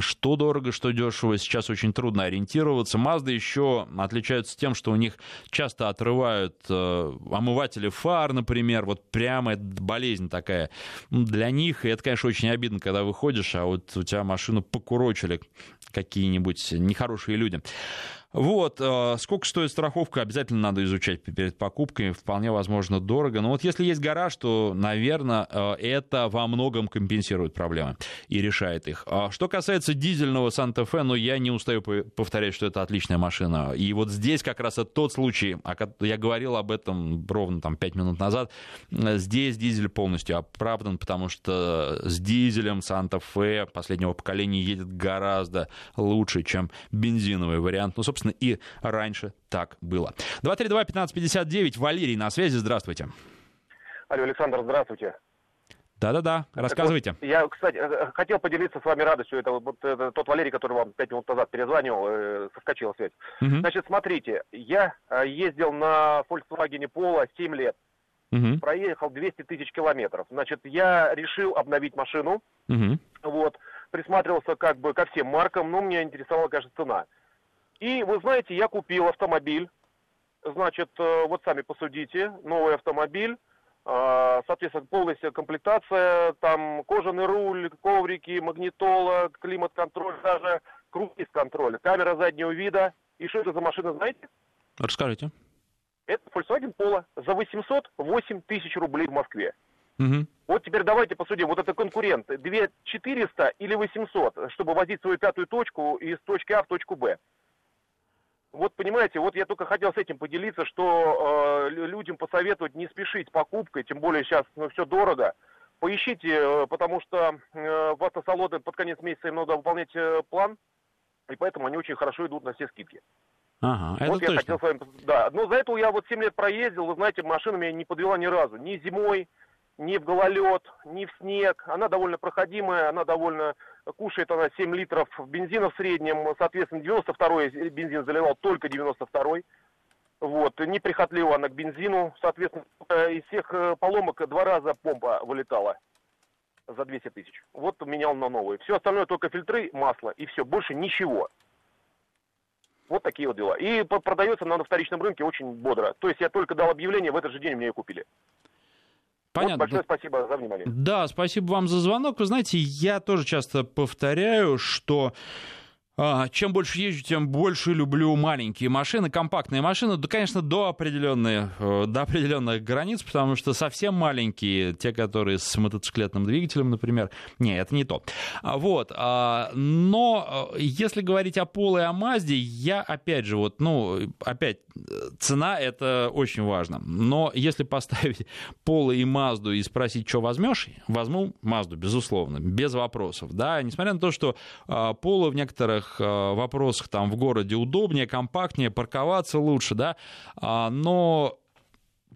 Что дорого, что дешево, сейчас очень трудно ориентироваться. Mazda еще отличаются тем, что у них часто отрывают э, омыватели фар, например, вот прямо болезнь такая для них. И это, конечно, очень обидно, когда выходишь, а вот у тебя машину покурочили какие-нибудь нехорошие люди. Вот, э, сколько стоит страховка, обязательно надо изучать перед покупкой, вполне возможно дорого. Но вот если есть гараж, то, наверное, э, это во многом компенсирует проблемы и решает их. А что касается дизельного Санта-Фе, ну, я не устаю повторять, что это отличная машина. И вот здесь как раз это тот случай, я говорил об этом ровно там 5 минут назад, здесь дизель полностью оправдан, потому что с дизелем Санта-Фе последнего поколения едет гораздо лучше, чем бензиновый вариант. Ну, собственно, собственно, и раньше так было. 232-1559, Валерий на связи, здравствуйте. Алло, Александр, здравствуйте. Да-да-да, рассказывайте. Вот, я, кстати, э, хотел поделиться с вами радостью. Это вот это тот Валерий, который вам пять минут назад перезвонил, э, соскочила связь. Угу. Значит, смотрите, я э, ездил на Volkswagen Polo 7 лет. Угу. Проехал 200 тысяч километров. Значит, я решил обновить машину. Угу. Вот. Присматривался как бы ко всем маркам, но меня интересовала, конечно, цена. И вы знаете, я купил автомобиль. Значит, э, вот сами посудите, новый автомобиль. Э, соответственно, полностью комплектация, там кожаный руль, коврики, магнитола, климат-контроль, даже круиз-контроль, камера заднего вида. И что это за машина, знаете? Расскажите. Это Volkswagen Polo за 808 тысяч рублей в Москве. Угу. Вот теперь давайте посудим. Вот это конкурент. 2 400 или 800, чтобы возить свою пятую точку из точки А в точку Б. Вот понимаете, вот я только хотел с этим поделиться, что э, людям посоветовать не спешить с покупкой, тем более сейчас ну, все дорого. Поищите, э, потому что э, в автосалоны под конец месяца им надо выполнять э, план, и поэтому они очень хорошо идут на все скидки. Ага, это вот точно. я хотел с вами... Да, но за это я вот 7 лет проездил, вы знаете, машина меня не подвела ни разу. Ни зимой, ни в гололед, ни в снег. Она довольно проходимая, она довольно кушает она 7 литров бензина в среднем, соответственно, 92-й бензин заливал только 92-й. Вот, неприхотлива она к бензину, соответственно, из всех э, поломок два раза помпа вылетала за 200 тысяч. Вот менял на новые. Все остальное только фильтры, масло и все, больше ничего. Вот такие вот дела. И продается она на вторичном рынке очень бодро. То есть я только дал объявление, в этот же день мне ее купили. Понятно. Вот большое спасибо за внимание. Да, спасибо вам за звонок. Вы знаете, я тоже часто повторяю, что чем больше езжу, тем больше люблю маленькие машины, компактные машины, да, конечно, до, определенной, э, до определенных границ, потому что совсем маленькие, те, которые с мотоциклетным двигателем, например, не, это не то. А, вот, а, но э, если говорить о Поло и о Мазде, я опять же, вот, ну, опять, цена это очень важно, но если поставить Поло и Мазду и спросить, что возьмешь, возьму Мазду, безусловно, без вопросов, да, несмотря на то, что Поло в некоторых некоторых э, вопросах там в городе удобнее, компактнее, парковаться лучше, да, а, но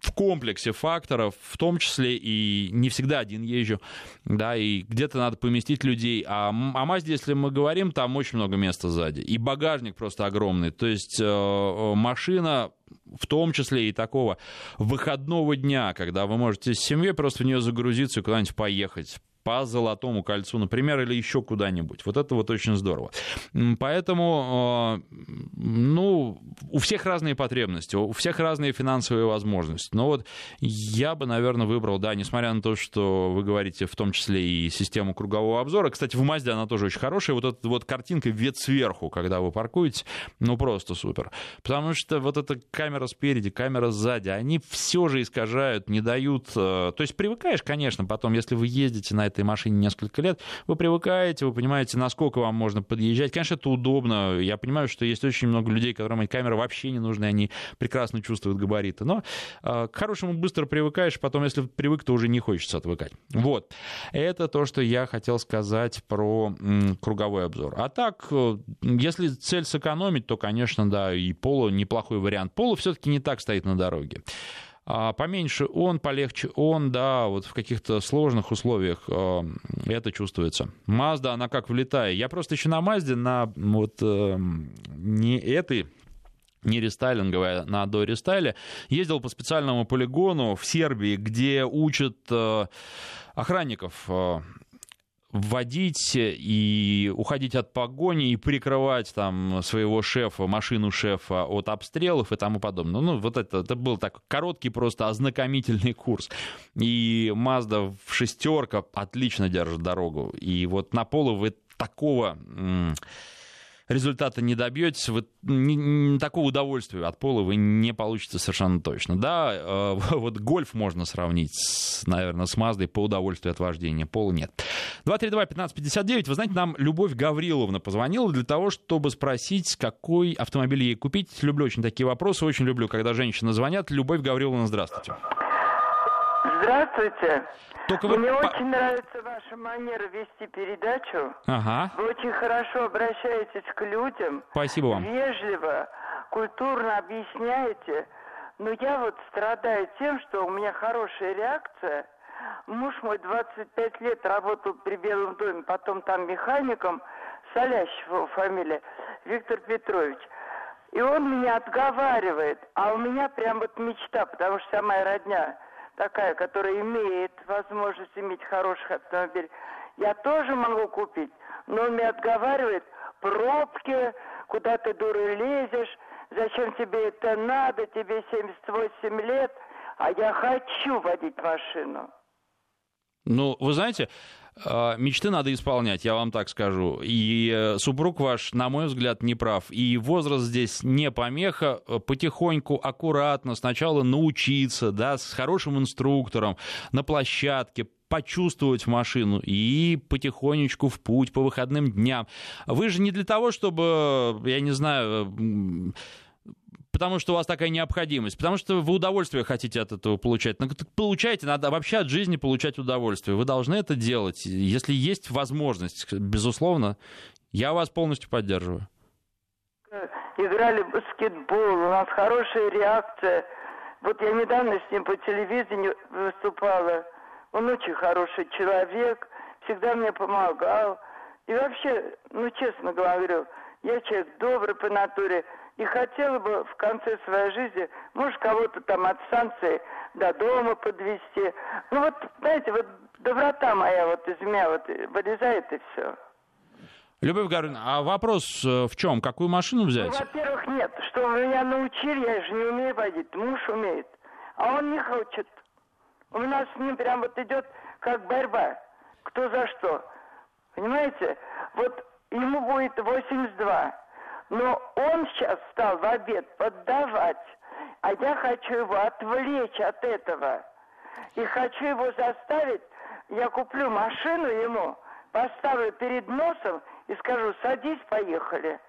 в комплексе факторов, в том числе и не всегда один езжу, да, и где-то надо поместить людей. А о Мазде, если мы говорим, там очень много места сзади. И багажник просто огромный. То есть э, машина в том числе и такого выходного дня, когда вы можете с семьей просто в нее загрузиться и куда-нибудь поехать, по Золотому кольцу, например, или еще куда-нибудь. Вот это вот очень здорово. Поэтому, а, ну, у всех разные потребности, у всех разные финансовые возможности. Но вот я бы, наверное, выбрал, да, несмотря на то, что вы говорите в том числе и систему кругового обзора. Кстати, в Мазде она тоже очень хорошая. Вот эта вот картинка вид сверху, когда вы паркуете, ну, просто супер. Потому что вот эта камера спереди, камера сзади, они все же искажают, не дают... Э, то есть привыкаешь, конечно, потом, если вы ездите на этой этой машине несколько лет, вы привыкаете, вы понимаете, насколько вам можно подъезжать. Конечно, это удобно. Я понимаю, что есть очень много людей, которым эти камеры вообще не нужны, они прекрасно чувствуют габариты. Но э, к хорошему быстро привыкаешь, потом, если привык, то уже не хочется отвыкать. Вот. Это то, что я хотел сказать про м, круговой обзор. А так, э, если цель сэкономить, то, конечно, да, и Поло неплохой вариант. Поло все-таки не так стоит на дороге. А поменьше он, полегче он, да, вот в каких-то сложных условиях э, это чувствуется. Мазда, она как влетая. Я просто еще на Мазде, на вот э, не этой не рестайлинговая, на дорестайле, ездил по специальному полигону в Сербии, где учат э, охранников э, вводить и уходить от погони и прикрывать там своего шефа, машину шефа от обстрелов и тому подобное. Ну, вот это, это был так короткий просто ознакомительный курс. И Mazda в шестерка отлично держит дорогу. И вот на полу вы такого результата не добьетесь, вы не, не, такого удовольствия от пола вы не получите совершенно точно. Да, э, *laughs* вот гольф можно сравнить, с, наверное, с Маздой по удовольствию от вождения, пола нет. 232-1559, вы знаете, нам Любовь Гавриловна позвонила для того, чтобы спросить, какой автомобиль ей купить. Люблю очень такие вопросы, очень люблю, когда женщины звонят. Любовь Гавриловна, здравствуйте. Здравствуйте. Только вы... Мне очень нравится ваша манера вести передачу. Ага. Вы очень хорошо обращаетесь к людям. Спасибо вам. Вежливо, культурно объясняете. Но я вот страдаю тем, что у меня хорошая реакция. Муж мой 25 лет работал при Белом доме, потом там механиком, Солящего фамилия, Виктор Петрович. И он меня отговаривает, а у меня прям вот мечта, потому что вся моя родня такая, которая имеет возможность иметь хороший автомобиль, я тоже могу купить, но он меня отговаривает, пробки, куда ты, дура, лезешь, зачем тебе это надо, тебе 78 лет, а я хочу водить машину. Ну, вы знаете, мечты надо исполнять, я вам так скажу. И э, супруг ваш, на мой взгляд, не прав. И возраст здесь не помеха. Потихоньку, аккуратно, сначала научиться, да, с хорошим инструктором, на площадке, почувствовать машину и потихонечку в путь по выходным дням. Вы же не для того, чтобы, я не знаю, потому что у вас такая необходимость, потому что вы удовольствие хотите от этого получать. Ну, получайте, надо вообще от жизни получать удовольствие. Вы должны это делать, если есть возможность, безусловно. Я вас полностью поддерживаю. Играли в баскетбол, у нас хорошая реакция. Вот я недавно с ним по телевидению выступала. Он очень хороший человек, всегда мне помогал. И вообще, ну честно говорю, я человек добрый по натуре и хотела бы в конце своей жизни, может, кого-то там от станции до дома подвести. Ну вот, знаете, вот доброта моя вот из меня вот вылезает и все. Любовь Гавриловна, а вопрос э, в чем? Какую машину взять? Ну, во-первых, нет. Что меня научили, я же не умею водить. Муж умеет. А он не хочет. У нас с ним прям вот идет как борьба. Кто за что. Понимаете? Вот ему будет 82. Но он сейчас стал в обед поддавать, а я хочу его отвлечь от этого. И хочу его заставить, я куплю машину ему, поставлю перед носом и скажу, садись, поехали.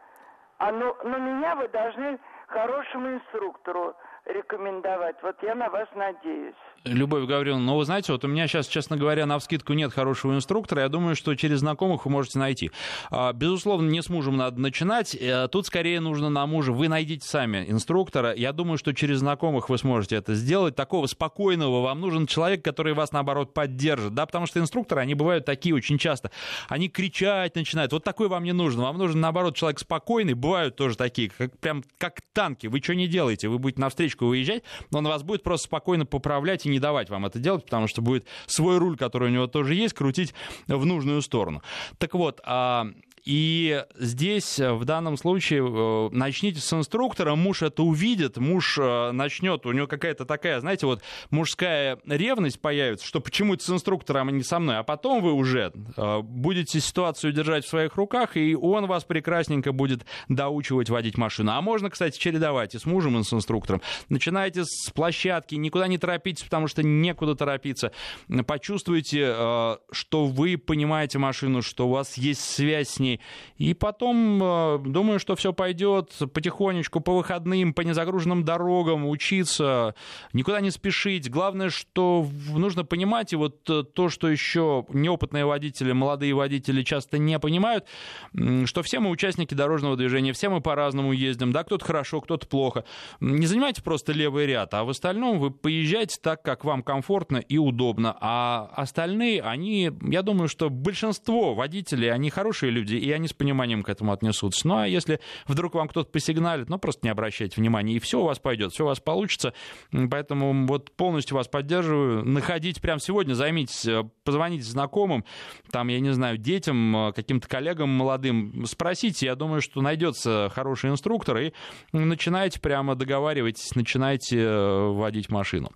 А но, но меня вы должны хорошему инструктору рекомендовать. Вот я на вас надеюсь. Любовь Гавриловна, ну вы знаете, вот у меня сейчас, честно говоря, на вскидку нет хорошего инструктора. Я думаю, что через знакомых вы можете найти. А, безусловно, не с мужем надо начинать. Э, тут скорее нужно на мужа. Вы найдите сами инструктора. Я думаю, что через знакомых вы сможете это сделать. Такого спокойного вам нужен человек, который вас, наоборот, поддержит. Да, потому что инструкторы, они бывают такие очень часто. Они кричать начинают. Вот такой вам не нужен. Вам нужен, наоборот, человек спокойный. Бывают тоже такие, как, прям как танки. Вы что не делаете? Вы будете на встречку выезжать, он вас будет просто спокойно поправлять и не давать вам это делать, потому что будет свой руль, который у него тоже есть, крутить в нужную сторону. Так вот, а и здесь э, в данном случае э, начните с инструктора, муж это увидит, муж э, начнет, у него какая-то такая, знаете, вот мужская ревность появится, что почему это с инструктором, а не со мной, а потом вы уже будете ситуацию держать в своих руках, и он вас прекрасненько будет доучивать водить машину. А можно, кстати, чередовать и с мужем, и с инструктором. Начинайте с площадки, никуда не торопитесь, потому что некуда торопиться. Почувствуйте, что вы понимаете машину, что у вас есть связь с ней, компаний. И потом, э, думаю, что все пойдет потихонечку по выходным, по незагруженным дорогам, учиться, никуда не спешить. Главное, что нужно понимать, и вот э, то, что еще неопытные водители, молодые водители часто не понимают, что все мы участники дорожного движения, все мы по-разному ездим, да, кто-то хорошо, кто-то плохо. Не занимайте просто левый ряд, а в остальном вы поезжайте так, как вам комфортно и удобно. А остальные, они, я думаю, что большинство водителей, они хорошие люди, и они с пониманием к этому отнесутся. Ну, а если вдруг вам кто-то посигналит, ну, просто не обращайте внимания, и все у вас пойдет, все у вас получится. Поэтому вот полностью вас поддерживаю. Находите прямо сегодня, займитесь, э, позвоните знакомым, там, я не знаю, детям, э, каким-то коллегам молодым, спросите, я думаю, что найдется хороший инструктор, и начинайте прямо договаривайтесь, начинайте э, водить машину.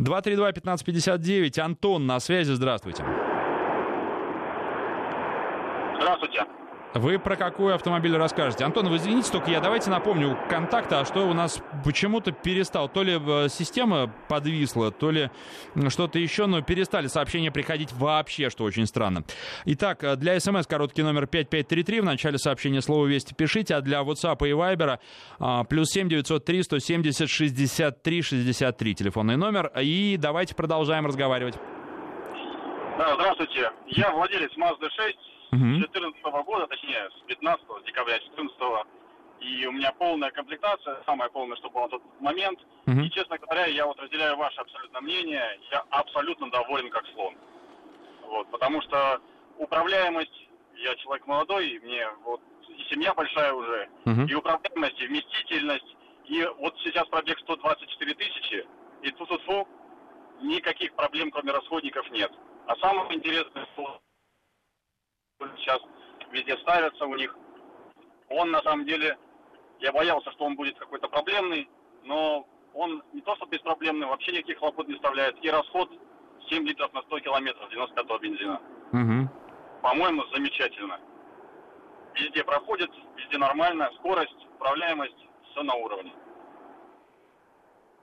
232-1559, Антон на связи, здравствуйте. Здравствуйте. Вы про какой автомобиль расскажете? Антон, вы извините, только я давайте напомню контакты, а что у нас почему-то перестал. То ли э, система подвисла, то ли что-то еще, но перестали сообщения приходить вообще, что очень странно. Итак, э, для смс короткий номер 5533, в начале сообщения слово «Вести» пишите, а для WhatsApp и Viber а, плюс 7 903 170 63 63 телефонный номер. И давайте продолжаем разговаривать. Да, здравствуйте. Я владелец Mazda 6 2014 -го года, точнее, с 15 декабря 2014 и у меня полная комплектация, самая полная, что была на тот момент. uh И, честно говоря, я вот разделяю ваше абсолютно мнение, я абсолютно доволен как слон. Вот, потому что управляемость, я человек молодой, и мне вот и семья большая уже, uh и управляемость, и вместительность, и вот сейчас пробег 124 тысячи, и тут-тут-фу, никаких проблем, кроме расходников, нет. А самое интересное, что сейчас везде ставятся у них. Он на самом деле, я боялся, что он будет какой-то проблемный, но он не то что беспроблемный, вообще никаких хлопот не вставляет. И расход 7 литров на 100 километров 95-го бензина. Угу. По-моему, замечательно. Везде проходит, везде нормально, скорость, управляемость, все на уровне.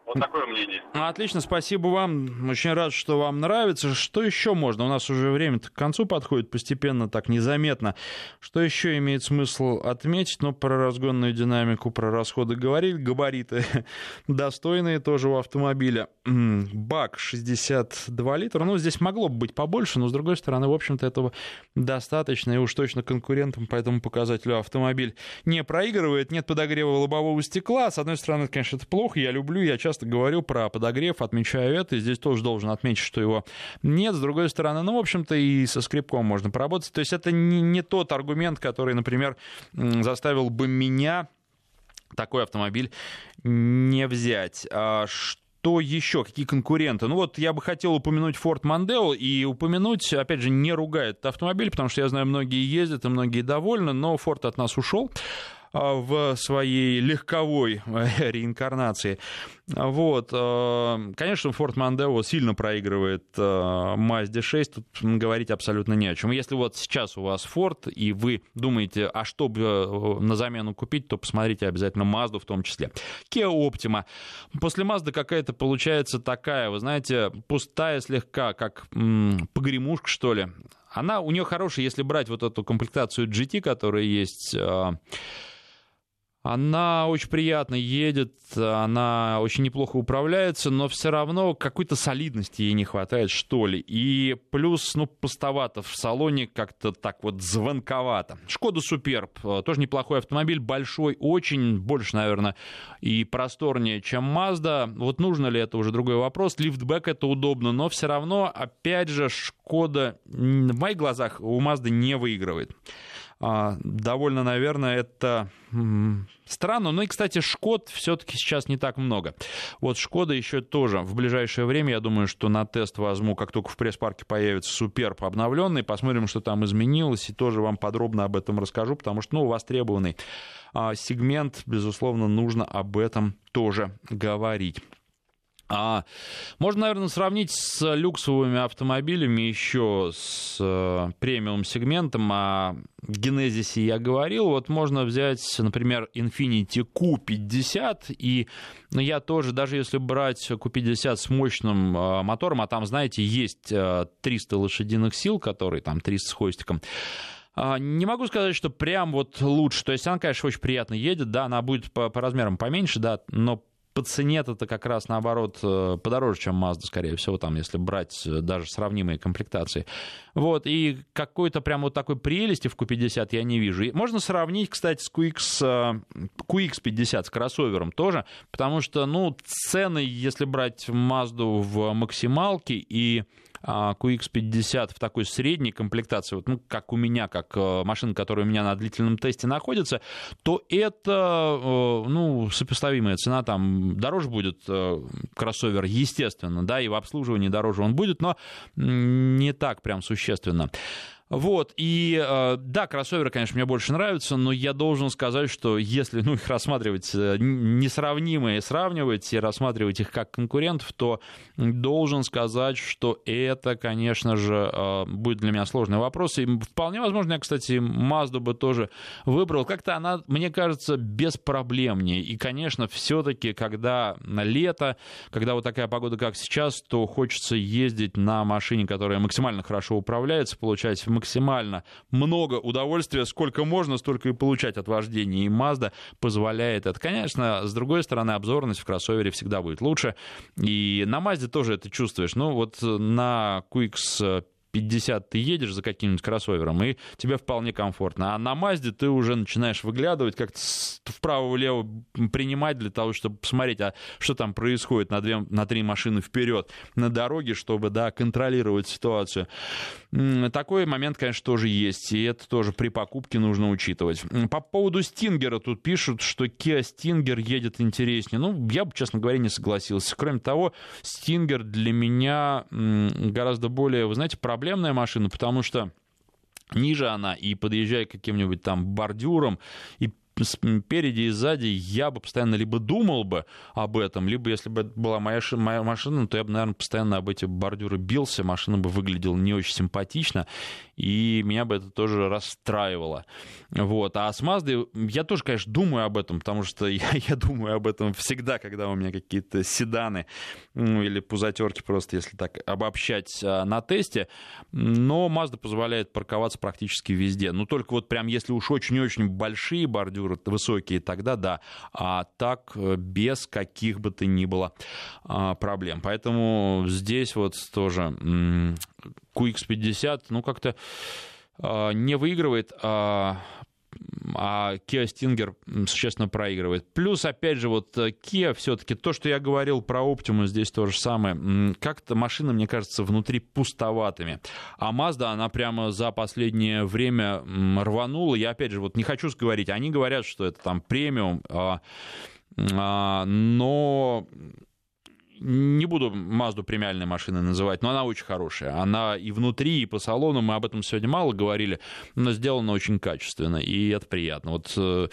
Вот такое мнение. Ну, отлично, спасибо вам. Очень рад, что вам нравится. Что еще можно? У нас уже время к концу подходит постепенно, так незаметно. Что еще имеет смысл отметить? Ну, про разгонную динамику, про расходы говорили. Габариты *laughs* достойные тоже у автомобиля. Бак 62 литра. Ну, здесь могло бы быть побольше, но, с другой стороны, в общем-то, этого достаточно. И уж точно конкурентам по этому показателю автомобиль не проигрывает. Нет подогрева лобового стекла. С одной стороны, конечно, это плохо. Я люблю, я часто часто говорю про подогрев, отмечаю это, и здесь тоже должен отметить, что его нет. С другой стороны, ну, в общем-то, и со скрипком можно поработать. То есть это не, не тот аргумент, который, например, заставил бы меня такой автомобиль не взять. А что еще? Какие конкуренты? Ну вот я бы хотел упомянуть Ford Mondeo и упомянуть, опять же, не ругая этот автомобиль, потому что я знаю, многие ездят и многие довольны, но Ford от нас ушел. А, в своей легковой *laughs* э, реинкарнации. Вот. Э, конечно, Ford Mondeo сильно проигрывает э, Mazda 6, тут говорить абсолютно не о чем. Если вот сейчас у вас Ford, и вы думаете, а что бы на замену купить, то посмотрите обязательно Mazda в том числе. Kia Optima. После Mazda какая-то получается такая, вы знаете, пустая слегка, как м- погремушка, что ли. Она, у нее хорошая, если брать вот эту комплектацию GT, которая есть она очень приятно едет, она очень неплохо управляется, но все равно какой-то солидности ей не хватает, что ли. И плюс, ну, пустовато в салоне, как-то так вот звонковато. Шкода Суперб, тоже неплохой автомобиль, большой, очень, больше, наверное, и просторнее, чем Mazda. Вот нужно ли это уже другой вопрос. Лифтбэк это удобно, но все равно, опять же, Шкода в моих глазах у Mazda не выигрывает. А, довольно, наверное, это странно. Ну и, кстати, Шкод все-таки сейчас не так много. Вот Шкода еще тоже в ближайшее время, я думаю, что на тест возьму, как только в пресс-парке появится Суперб обновленный, посмотрим, что там изменилось, и тоже вам подробно об этом расскажу, потому что, ну, востребованный а, сегмент, безусловно, нужно об этом тоже говорить. А можно, наверное, сравнить с люксовыми автомобилями еще с э, премиум сегментом. О генезисе я говорил. Вот можно взять, например, Infiniti Q50. И ну, я тоже, даже если брать Q50 с мощным э, мотором, а там, знаете, есть э, 300 лошадиных сил, которые там 300 с хвостиком, а, не могу сказать, что прям вот лучше. То есть она, конечно, очень приятно едет, да, она будет по, по размерам поменьше, да, но по цене это как раз наоборот э, подороже, чем Mazda, скорее всего, там, если брать э, даже сравнимые комплектации. Вот, и какой-то прям вот такой прелести в Q50 я не вижу. И можно сравнить, кстати, с QX, QX50, с кроссовером тоже, потому что, ну, цены, если брать Mazda в максималке и QX50 а, в такой средней комплектации, вот, ну, как у меня, как э, машина, которая у меня на длительном тесте находится, то это, э, ну, сопоставимая цена, там, дороже будет э, кроссовер, естественно, да, и в обслуживании дороже он будет, но не так прям существенно. Вот, и э, да, кроссоверы, конечно, мне больше нравятся, но я должен сказать, что если ну, их рассматривать э, несравнимые, сравнивать и рассматривать их как конкурентов, то должен сказать, что это, конечно же, э, будет для меня сложный вопрос. И вполне возможно, я, кстати, Мазду бы тоже выбрал. Как-то она, мне кажется, беспроблемнее. И, конечно, все-таки, когда лето, когда вот такая погода, как сейчас, то хочется ездить на машине, которая максимально хорошо управляется, получать максимально много удовольствия, сколько можно, столько и получать от вождения. И Mazda позволяет это. Конечно, с другой стороны, обзорность в кроссовере всегда будет лучше. И на Mazda тоже это чувствуешь. Ну, вот на QX 50 ты едешь за каким-нибудь кроссовером, и тебе вполне комфортно. А на Мазде ты уже начинаешь выглядывать, как-то вправо-влево принимать для того, чтобы посмотреть, а что там происходит на, две, на три машины вперед на дороге, чтобы, да, контролировать ситуацию. Такой момент, конечно, тоже есть, и это тоже при покупке нужно учитывать. По поводу Стингера тут пишут, что Kia Stinger едет интереснее. Ну, я бы, честно говоря, не согласился. Кроме того, Стингер для меня гораздо более, вы знаете, проблемная машина, потому что ниже она, и подъезжая к каким-нибудь там бордюрам, и спереди и сзади я бы постоянно либо думал бы об этом, либо если бы это была моя, моя машина, то я бы, наверное, постоянно об эти бордюры бился, машина бы выглядела не очень симпатично, и меня бы это тоже расстраивало. Вот. А с Маздой я тоже, конечно, думаю об этом, потому что *laughs* я, я думаю об этом всегда, когда у меня какие-то седаны ну, или пузатерки, просто если так обобщать а, на тесте, но Mazda позволяет парковаться практически везде. Ну, только вот прям если уж очень-очень большие бордюры, высокие, тогда да. А так э, без каких бы то ни было а, проблем. Поэтому здесь вот тоже QX50, ну как-то а, не выигрывает, а а Kia Stinger существенно проигрывает. Плюс, опять же, вот э, Kia все-таки, то, что я говорил про Optimus, здесь то же самое. Как-то машина, мне кажется, внутри пустоватыми. А Mazda, она прямо за последнее время рванула. Я, опять же, вот не хочу говорить, они говорят, что это там премиум, а, а, но не буду Мазду премиальной машиной называть, но она очень хорошая. Она и внутри, и по салону, мы об этом сегодня мало говорили, но сделана очень качественно, и это приятно. Вот э,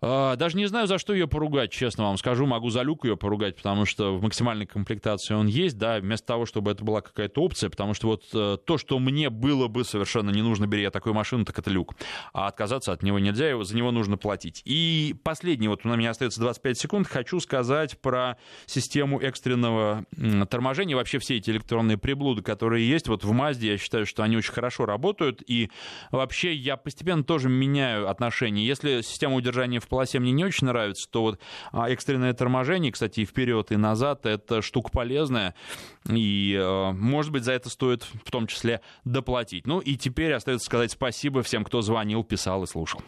даже не знаю, за что ее поругать, честно вам скажу. Могу за люк ее поругать, потому что в максимальной комплектации он есть, да, вместо того, чтобы это была какая-то опция, потому что вот э, то, что мне было бы совершенно не нужно, бери я такую машину, так это люк. А отказаться от него нельзя, за него нужно платить. И последний, вот у меня остается 25 секунд, хочу сказать про систему экстренного торможения, вообще все эти электронные приблуды, которые есть. Вот в Мазде я считаю, что они очень хорошо работают, и вообще я постепенно тоже меняю отношения. Если система удержания в полосе мне не очень нравится, то вот а, экстренное торможение, кстати, и вперед, и назад, это штука полезная, и, э, может быть, за это стоит в том числе доплатить. Ну и теперь остается сказать спасибо всем, кто звонил, писал и слушал.